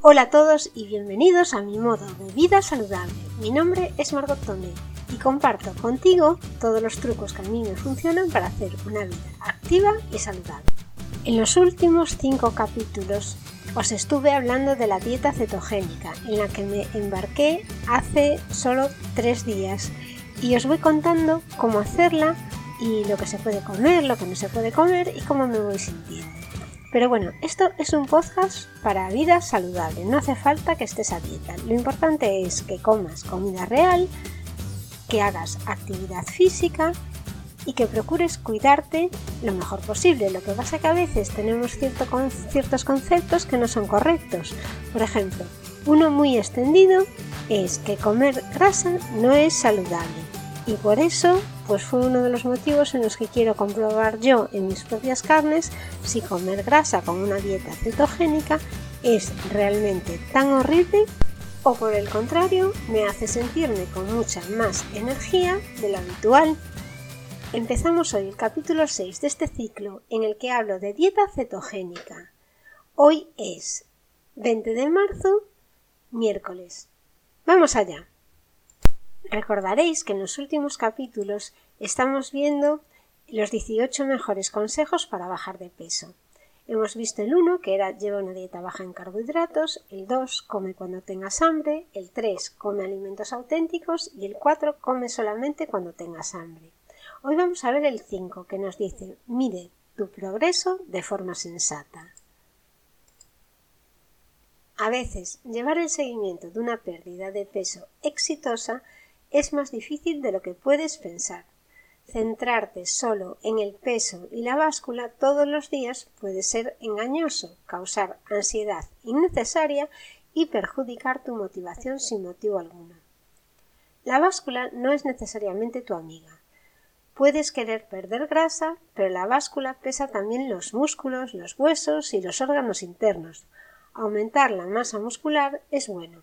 Hola a todos y bienvenidos a mi modo de vida saludable. Mi nombre es Margot Tome y comparto contigo todos los trucos que a mí me funcionan para hacer una vida activa y saludable. En los últimos cinco capítulos os estuve hablando de la dieta cetogénica en la que me embarqué hace solo tres días y os voy contando cómo hacerla y lo que se puede comer, lo que no se puede comer y cómo me voy sintiendo. Pero bueno, esto es un podcast para vida saludable, no hace falta que estés a dieta. Lo importante es que comas comida real, que hagas actividad física y que procures cuidarte lo mejor posible. Lo que pasa que a veces tenemos ciertos conceptos que no son correctos. Por ejemplo, uno muy extendido es que comer grasa no es saludable y por eso pues fue uno de los motivos en los que quiero comprobar yo en mis propias carnes si comer grasa con una dieta cetogénica es realmente tan horrible o por el contrario me hace sentirme con mucha más energía de lo habitual. Empezamos hoy el capítulo 6 de este ciclo en el que hablo de dieta cetogénica. Hoy es 20 de marzo, miércoles. Vamos allá. Recordaréis que en los últimos capítulos estamos viendo los 18 mejores consejos para bajar de peso. Hemos visto el 1, que era lleva una dieta baja en carbohidratos, el 2, come cuando tengas hambre, el 3, come alimentos auténticos y el 4, come solamente cuando tengas hambre. Hoy vamos a ver el 5, que nos dice, mide tu progreso de forma sensata. A veces, llevar el seguimiento de una pérdida de peso exitosa es más difícil de lo que puedes pensar. Centrarte solo en el peso y la báscula todos los días puede ser engañoso, causar ansiedad innecesaria y perjudicar tu motivación sin motivo alguno. La báscula no es necesariamente tu amiga. Puedes querer perder grasa, pero la báscula pesa también los músculos, los huesos y los órganos internos. Aumentar la masa muscular es bueno.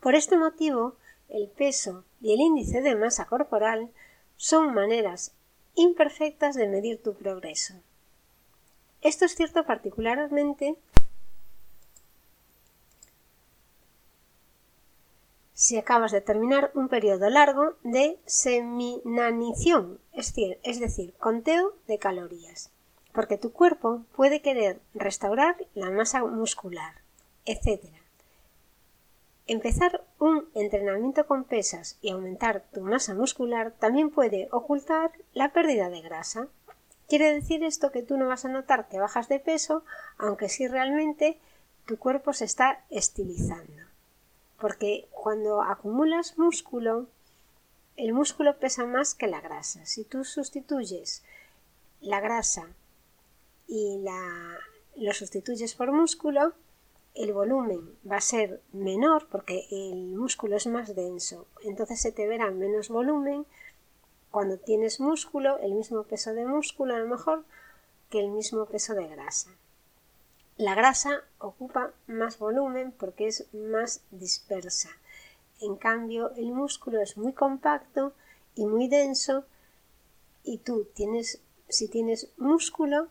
Por este motivo, el peso y el índice de masa corporal son maneras imperfectas de medir tu progreso. Esto es cierto particularmente si acabas de terminar un periodo largo de seminanición, es decir, es decir, conteo de calorías, porque tu cuerpo puede querer restaurar la masa muscular, etc. Empezar un entrenamiento con pesas y aumentar tu masa muscular también puede ocultar la pérdida de grasa. Quiere decir esto que tú no vas a notar que bajas de peso, aunque sí realmente tu cuerpo se está estilizando. Porque cuando acumulas músculo, el músculo pesa más que la grasa. Si tú sustituyes la grasa y la, lo sustituyes por músculo, el volumen va a ser menor porque el músculo es más denso, entonces se te verá menos volumen cuando tienes músculo, el mismo peso de músculo a lo mejor que el mismo peso de grasa. La grasa ocupa más volumen porque es más dispersa. En cambio, el músculo es muy compacto y muy denso y tú tienes, si tienes músculo,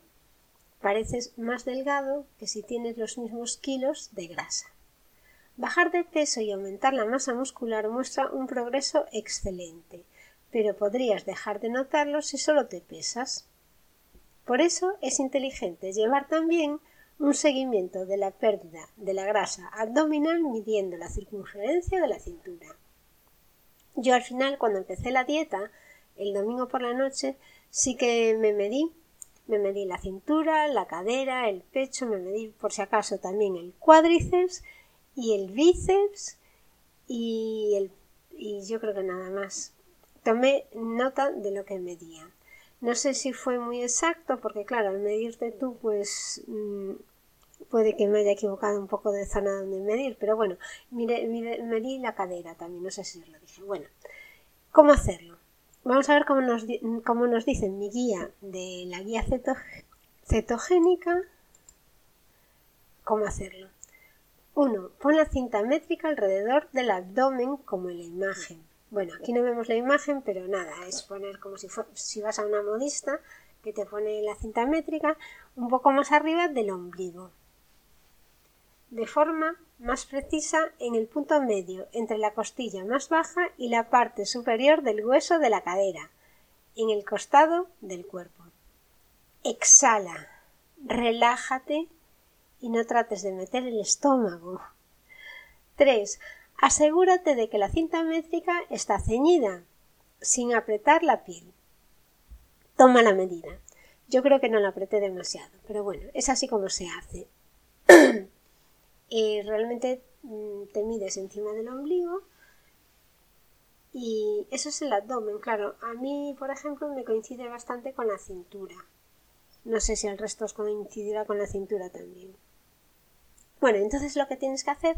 pareces más delgado que si tienes los mismos kilos de grasa. Bajar de peso y aumentar la masa muscular muestra un progreso excelente, pero podrías dejar de notarlo si solo te pesas. Por eso es inteligente llevar también un seguimiento de la pérdida de la grasa abdominal midiendo la circunferencia de la cintura. Yo al final, cuando empecé la dieta, el domingo por la noche, sí que me medí me medí la cintura, la cadera, el pecho, me medí por si acaso también el cuádriceps y el bíceps y, el, y yo creo que nada más. Tomé nota de lo que medía. No sé si fue muy exacto porque claro, al medirte tú pues mm, puede que me haya equivocado un poco de zona donde medir, pero bueno, mire, medí la cadera también, no sé si os lo dije. Bueno, ¿cómo hacerlo? Vamos a ver cómo nos, cómo nos dice mi guía de la guía cetogénica cómo hacerlo. 1. Pon la cinta métrica alrededor del abdomen como en la imagen. Bueno, aquí no vemos la imagen, pero nada, es poner como si, si vas a una modista que te pone la cinta métrica un poco más arriba del ombligo. De forma más precisa en el punto medio entre la costilla más baja y la parte superior del hueso de la cadera, en el costado del cuerpo. Exhala, relájate y no trates de meter el estómago. 3. Asegúrate de que la cinta métrica está ceñida, sin apretar la piel. Toma la medida. Yo creo que no la apreté demasiado, pero bueno, es así como se hace. realmente mm, te mides encima del ombligo y eso es el abdomen, claro. A mí, por ejemplo, me coincide bastante con la cintura. No sé si al resto os coincidirá con la cintura también. Bueno, entonces lo que tienes que hacer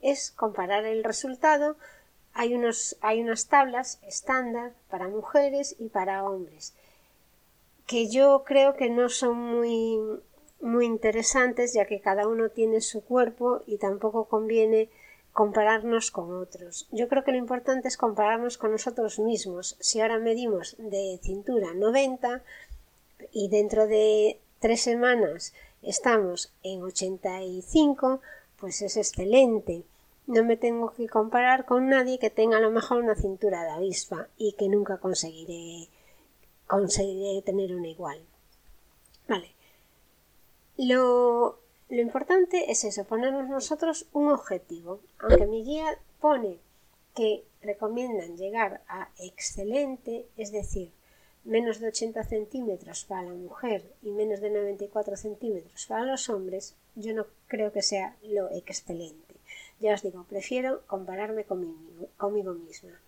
es comparar el resultado. Hay, unos, hay unas tablas estándar para mujeres y para hombres que yo creo que no son muy, muy interesantes ya que cada uno tiene su cuerpo y tampoco conviene compararnos con otros. Yo creo que lo importante es compararnos con nosotros mismos. Si ahora medimos de cintura 90 y dentro de tres semanas estamos en 85, pues es excelente. No me tengo que comparar con nadie que tenga a lo mejor una cintura de avispa y que nunca conseguiré, conseguiré tener una igual. Vale. Lo, lo importante es eso, ponernos nosotros un objetivo. Aunque mi guía pone que recomiendan llegar a excelente, es decir, menos de 80 centímetros para la mujer y menos de 94 centímetros para los hombres, yo no creo que sea lo excelente. Ya os digo, prefiero compararme conmigo, conmigo misma.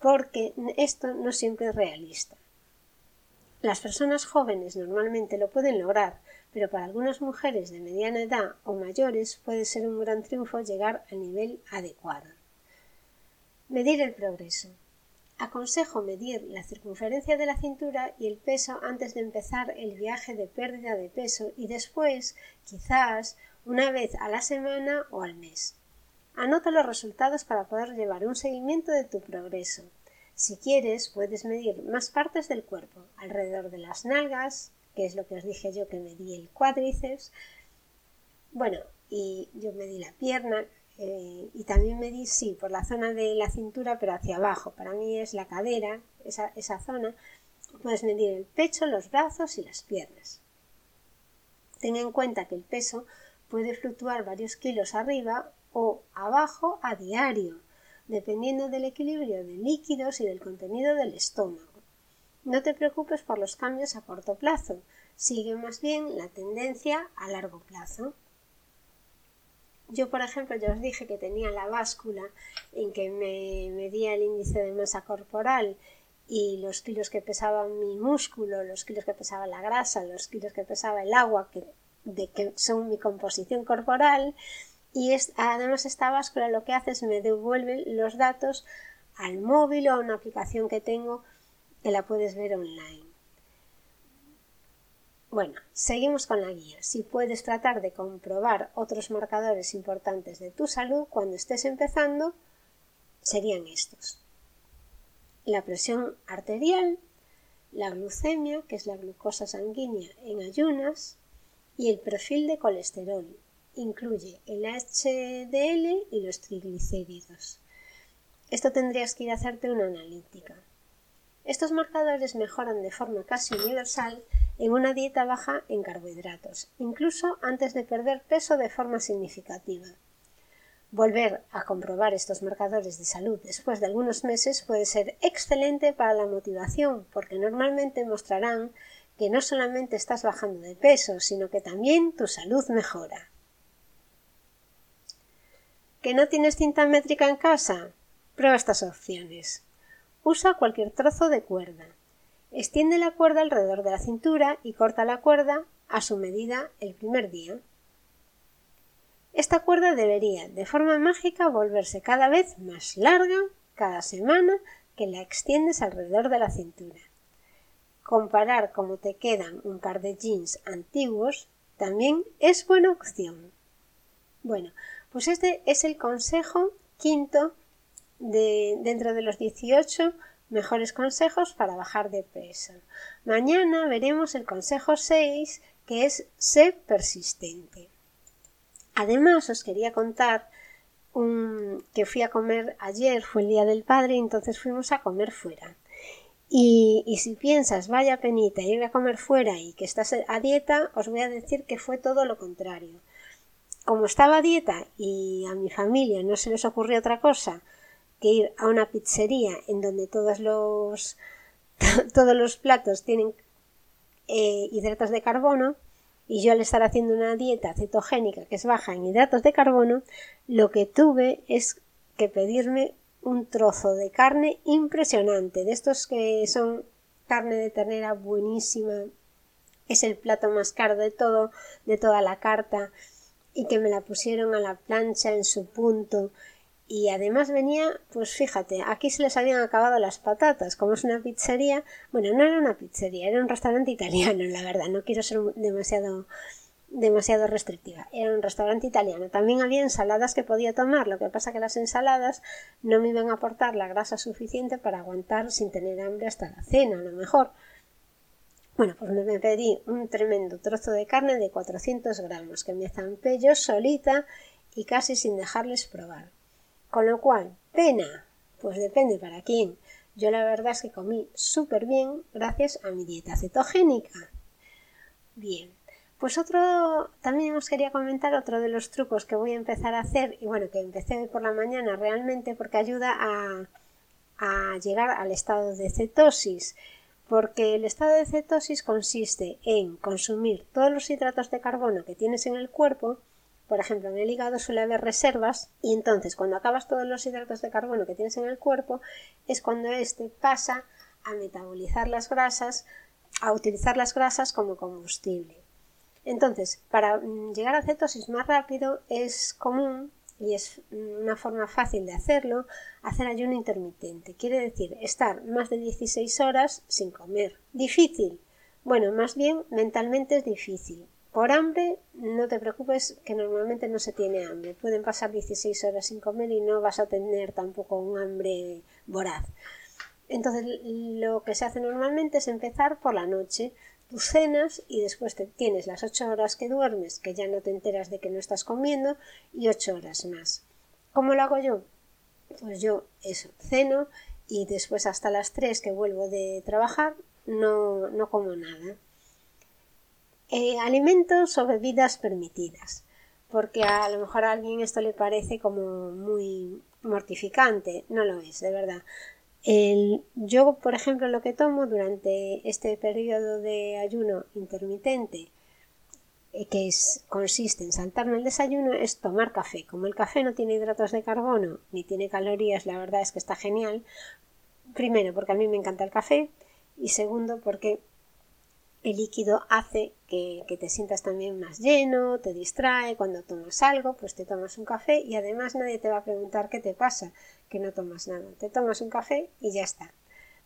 Porque esto no siempre es realista. Las personas jóvenes normalmente lo pueden lograr, pero para algunas mujeres de mediana edad o mayores puede ser un gran triunfo llegar al nivel adecuado. Medir el progreso. Aconsejo medir la circunferencia de la cintura y el peso antes de empezar el viaje de pérdida de peso y después, quizás, una vez a la semana o al mes. Anota los resultados para poder llevar un seguimiento de tu progreso. Si quieres, puedes medir más partes del cuerpo, alrededor de las nalgas, que es lo que os dije yo que medí el cuádriceps. Bueno, y yo medí la pierna eh, y también medí, sí, por la zona de la cintura, pero hacia abajo. Para mí es la cadera, esa, esa zona. Puedes medir el pecho, los brazos y las piernas. Ten en cuenta que el peso puede fluctuar varios kilos arriba o abajo a diario, dependiendo del equilibrio de líquidos y del contenido del estómago. No te preocupes por los cambios a corto plazo, sigue más bien la tendencia a largo plazo. Yo, por ejemplo, ya os dije que tenía la báscula en que me medía el índice de masa corporal y los kilos que pesaba mi músculo, los kilos que pesaba la grasa, los kilos que pesaba el agua, que, de que son mi composición corporal. Y es, además esta báscula lo que hace es me devuelve los datos al móvil o a una aplicación que tengo que la puedes ver online. Bueno, seguimos con la guía. Si puedes tratar de comprobar otros marcadores importantes de tu salud cuando estés empezando, serían estos. La presión arterial, la glucemia, que es la glucosa sanguínea en ayunas, y el perfil de colesterol. Incluye el HDL y los triglicéridos. Esto tendrías que ir a hacerte una analítica. Estos marcadores mejoran de forma casi universal en una dieta baja en carbohidratos, incluso antes de perder peso de forma significativa. Volver a comprobar estos marcadores de salud después de algunos meses puede ser excelente para la motivación, porque normalmente mostrarán que no solamente estás bajando de peso, sino que también tu salud mejora. ¿Que no tienes cinta métrica en casa? Prueba estas opciones. Usa cualquier trozo de cuerda. Extiende la cuerda alrededor de la cintura y corta la cuerda a su medida el primer día. Esta cuerda debería, de forma mágica, volverse cada vez más larga cada semana que la extiendes alrededor de la cintura. Comparar cómo te quedan un par de jeans antiguos también es buena opción. Bueno, pues este es el consejo quinto de, dentro de los 18 mejores consejos para bajar de peso. Mañana veremos el consejo 6 que es ser persistente. Además, os quería contar un, que fui a comer ayer, fue el Día del Padre, entonces fuimos a comer fuera. Y, y, si piensas, vaya penita, ir a comer fuera y que estás a dieta, os voy a decir que fue todo lo contrario. Como estaba a dieta y a mi familia no se les ocurrió otra cosa que ir a una pizzería en donde todos los, todos los platos tienen eh, hidratos de carbono, y yo al estar haciendo una dieta cetogénica que es baja en hidratos de carbono, lo que tuve es que pedirme un trozo de carne impresionante, de estos que son carne de ternera buenísima, es el plato más caro de todo, de toda la carta, y que me la pusieron a la plancha en su punto, y además venía, pues fíjate, aquí se les habían acabado las patatas, como es una pizzería, bueno, no era una pizzería, era un restaurante italiano, la verdad, no quiero ser demasiado demasiado restrictiva. Era un restaurante italiano. También había ensaladas que podía tomar, lo que pasa que las ensaladas no me iban a aportar la grasa suficiente para aguantar sin tener hambre hasta la cena, a lo mejor. Bueno, pues me pedí un tremendo trozo de carne de 400 gramos que me zampé yo solita y casi sin dejarles probar. Con lo cual, pena, pues depende para quién. Yo la verdad es que comí súper bien gracias a mi dieta cetogénica. Bien, pues otro, también os quería comentar otro de los trucos que voy a empezar a hacer, y bueno, que empecé hoy por la mañana realmente porque ayuda a, a llegar al estado de cetosis, porque el estado de cetosis consiste en consumir todos los hidratos de carbono que tienes en el cuerpo, por ejemplo, en el hígado suele haber reservas y entonces cuando acabas todos los hidratos de carbono que tienes en el cuerpo es cuando éste pasa a metabolizar las grasas, a utilizar las grasas como combustible. Entonces, para mm, llegar a cetosis más rápido es común y es una forma fácil de hacerlo, hacer ayuno intermitente. Quiere decir estar más de 16 horas sin comer. ¿Difícil? Bueno, más bien mentalmente es difícil. Por hambre, no te preocupes que normalmente no se tiene hambre. Pueden pasar 16 horas sin comer y no vas a tener tampoco un hambre voraz. Entonces, lo que se hace normalmente es empezar por la noche, tus cenas y después te tienes las ocho horas que duermes, que ya no te enteras de que no estás comiendo, y ocho horas más. ¿Cómo lo hago yo? Pues yo eso, ceno y después hasta las tres que vuelvo de trabajar no, no como nada. Eh, alimentos o bebidas permitidas, porque a lo mejor a alguien esto le parece como muy mortificante, no lo es, de verdad. El, yo, por ejemplo, lo que tomo durante este periodo de ayuno intermitente, eh, que es, consiste en saltarme el desayuno, es tomar café. Como el café no tiene hidratos de carbono ni tiene calorías, la verdad es que está genial. Primero, porque a mí me encanta el café y segundo, porque el líquido hace que, te sientas también más lleno, te distrae, cuando tomas algo, pues te tomas un café y además nadie te va a preguntar qué te pasa, que no tomas nada, te tomas un café y ya está.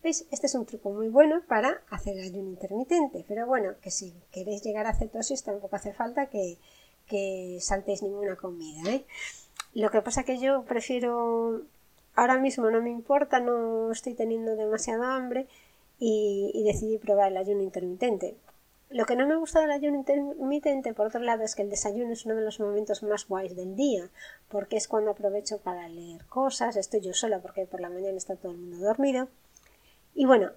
¿Veis? Este es un truco muy bueno para hacer ayuno intermitente, pero bueno, que si queréis llegar a cetosis tampoco hace falta que, que saltéis ninguna comida. ¿eh? Lo que pasa que yo prefiero, ahora mismo no me importa, no estoy teniendo demasiado hambre, y, decidí probar el ayuno intermitente. Lo que no me gusta del ayuno intermitente, por otro lado, es que el desayuno es uno de los momentos más guays del día, porque es cuando aprovecho para leer cosas, estoy yo sola porque por la mañana está todo el mundo dormido. Y bueno,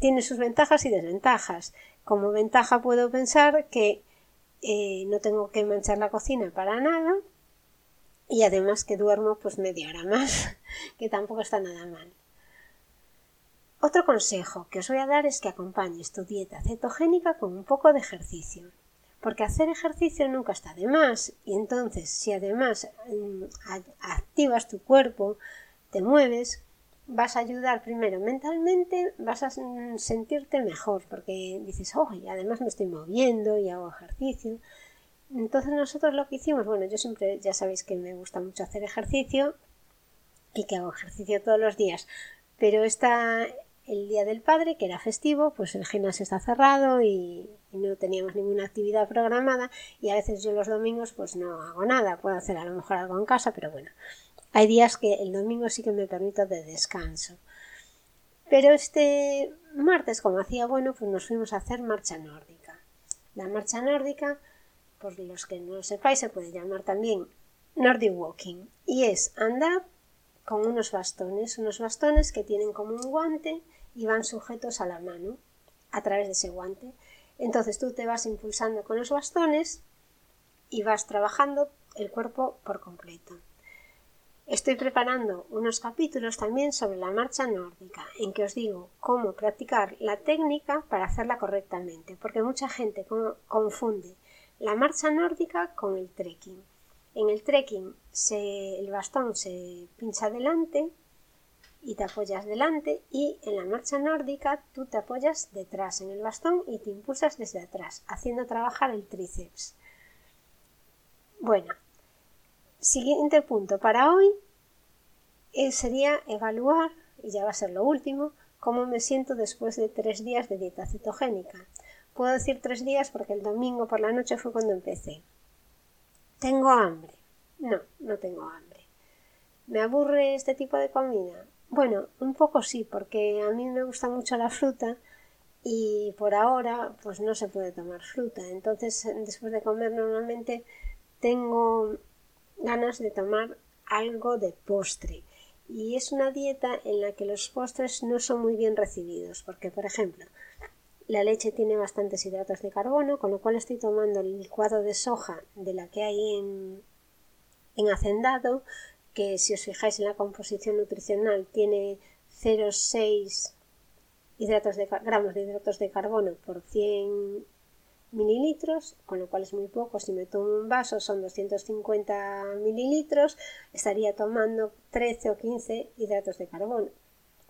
tiene sus ventajas y desventajas. Como ventaja puedo pensar que eh, no tengo que manchar la cocina para nada y además que duermo pues media hora más, que tampoco está nada mal. Otro consejo que os voy a dar es que acompañes tu dieta cetogénica con un poco de ejercicio. Porque hacer ejercicio nunca está de más. Y entonces, si además mm, activas tu cuerpo, te mueves, vas a ayudar primero mentalmente, vas a sentirte mejor. Porque dices, oh, y además me estoy moviendo y hago ejercicio. Entonces nosotros lo que hicimos, bueno, yo siempre ya sabéis que me gusta mucho hacer ejercicio y que hago ejercicio todos los días. Pero esta, el Día del Padre, que era festivo, pues el gimnasio está cerrado y, no teníamos ninguna actividad programada y a veces yo los domingos pues no hago nada, puedo hacer a lo mejor algo en casa, pero bueno, hay días que el domingo sí que me permito de descanso. Pero este martes, como hacía bueno, pues nos fuimos a hacer marcha nórdica. La marcha nórdica por los que no lo sepáis, se puede llamar también Nordic Walking. Y es andar con unos bastones, unos bastones que tienen como un guante y van sujetos a la mano a través de ese guante. Entonces tú te vas impulsando con los bastones y vas trabajando el cuerpo por completo. Estoy preparando unos capítulos también sobre la marcha nórdica, en que os digo cómo practicar la técnica para hacerla correctamente, porque mucha gente confunde la marcha nórdica con el trekking. En el trekking el bastón se pincha delante y te apoyas delante y en la marcha nórdica tú te apoyas detrás en el bastón y te impulsas desde atrás, haciendo trabajar el tríceps. Bueno, Siguiente punto para hoy eh, sería evaluar, y ya va a ser lo último, cómo me siento después de tres días de dieta cetogénica. Puedo decir tres días porque el domingo por la noche fue cuando empecé. ¿Tengo hambre? No, no tengo hambre. ¿Me aburre este tipo de comida? Bueno, un poco sí, porque a mí me gusta mucho la fruta y por ahora pues no se puede tomar fruta. Entonces después de comer normalmente tengo ganas de tomar algo de postre. Y es una dieta en la que los postres no son muy bien recibidos, porque, por ejemplo, la leche tiene bastantes hidratos de carbono, con lo cual estoy tomando el licuado de soja de la que hay en, en hacendado, que si os fijáis en la composición nutricional tiene 0,6 hidratos de, gramos de hidratos de carbono por 100 mililitros, con lo cual es muy poco. Si me tomo un vaso son 250 mililitros, estaría tomando 13 o 15 hidratos de carbono.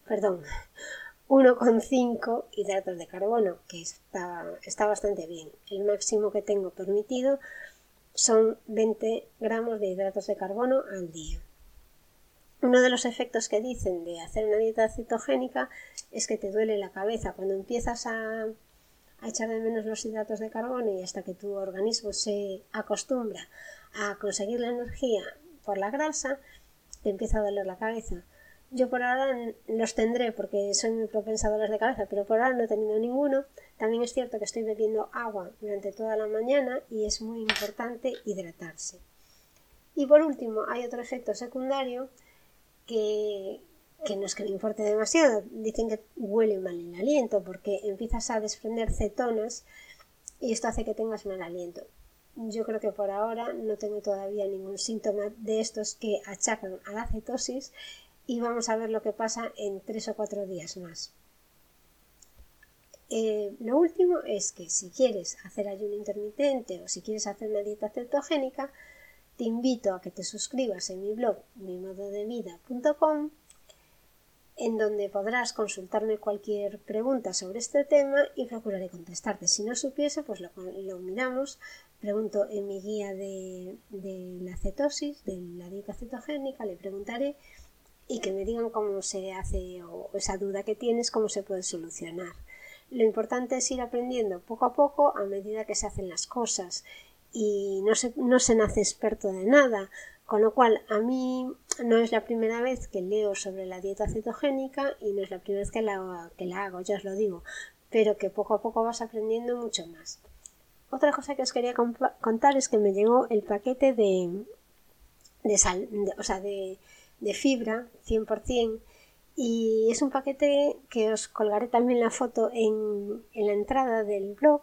Perdón, 1,5 hidratos de carbono, que está, está bastante bien. El máximo que tengo permitido son 20 gramos de hidratos de carbono al día. Uno de los efectos que dicen de hacer una dieta cetogénica es que te duele la cabeza. Cuando empiezas a a echar de menos los hidratos de carbono y hasta que tu organismo se acostumbra a conseguir la energía por la grasa, te empieza a doler la cabeza. Yo por ahora los tendré porque soy muy propensa a dolores de cabeza, pero por ahora no he tenido ninguno. También es cierto que estoy bebiendo agua durante toda la mañana y es muy importante hidratarse. Y por último, hay otro efecto secundario que, no es que le importe demasiado, dicen que huele mal el aliento porque empiezas a desprender cetonas y esto hace que tengas mal aliento. Yo creo que por ahora no tengo todavía ningún síntoma de estos que achacan a la cetosis y vamos a ver lo que pasa en tres o cuatro días más. Eh, lo último es que si quieres hacer ayuno intermitente o si quieres hacer una dieta cetogénica, te invito a que te suscribas en mi blog mimododevida.com en donde podrás consultarme cualquier pregunta sobre este tema y procuraré contestarte. Si no supiese, pues lo, miramos, pregunto en mi guía de, la cetosis, de la dieta cetogénica, le preguntaré y que me digan cómo se hace o esa duda que tienes, cómo se puede solucionar. Lo importante es ir aprendiendo poco a poco a medida que se hacen las cosas y no se, no se nace experto de nada. Con lo cual, a mí no es la primera vez que leo sobre la dieta cetogénica y no es la primera vez que la, que la hago, ya os lo digo, pero que poco a poco vas aprendiendo mucho más. Otra cosa que os quería contar es que me llegó el paquete de, de sal, o sea, de, de fibra 100% y es un paquete que os colgaré también la foto en, en la entrada del blog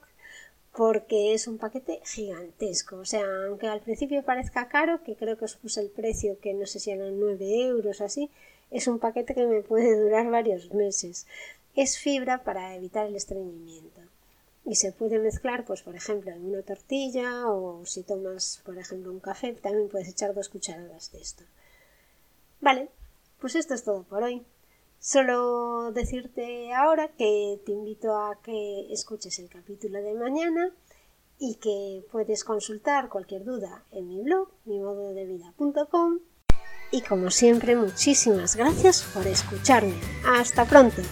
porque es un paquete gigantesco. O sea, aunque al principio parezca caro, que creo que os puse el precio, que no sé si eran 9 euros o así, es un paquete que me puede durar varios meses. Es fibra para evitar el estreñimiento. Y se puede mezclar, pues por ejemplo, en una tortilla o si tomas, por ejemplo, un café, también puedes echar dos cucharadas de esto. Vale, pues esto es todo por hoy. Solo decirte ahora que te invito a que escuches el capítulo de mañana y que puedes consultar cualquier duda en mi blog, mimododevida.com. Y como siempre, muchísimas gracias por escucharme. Hasta pronto.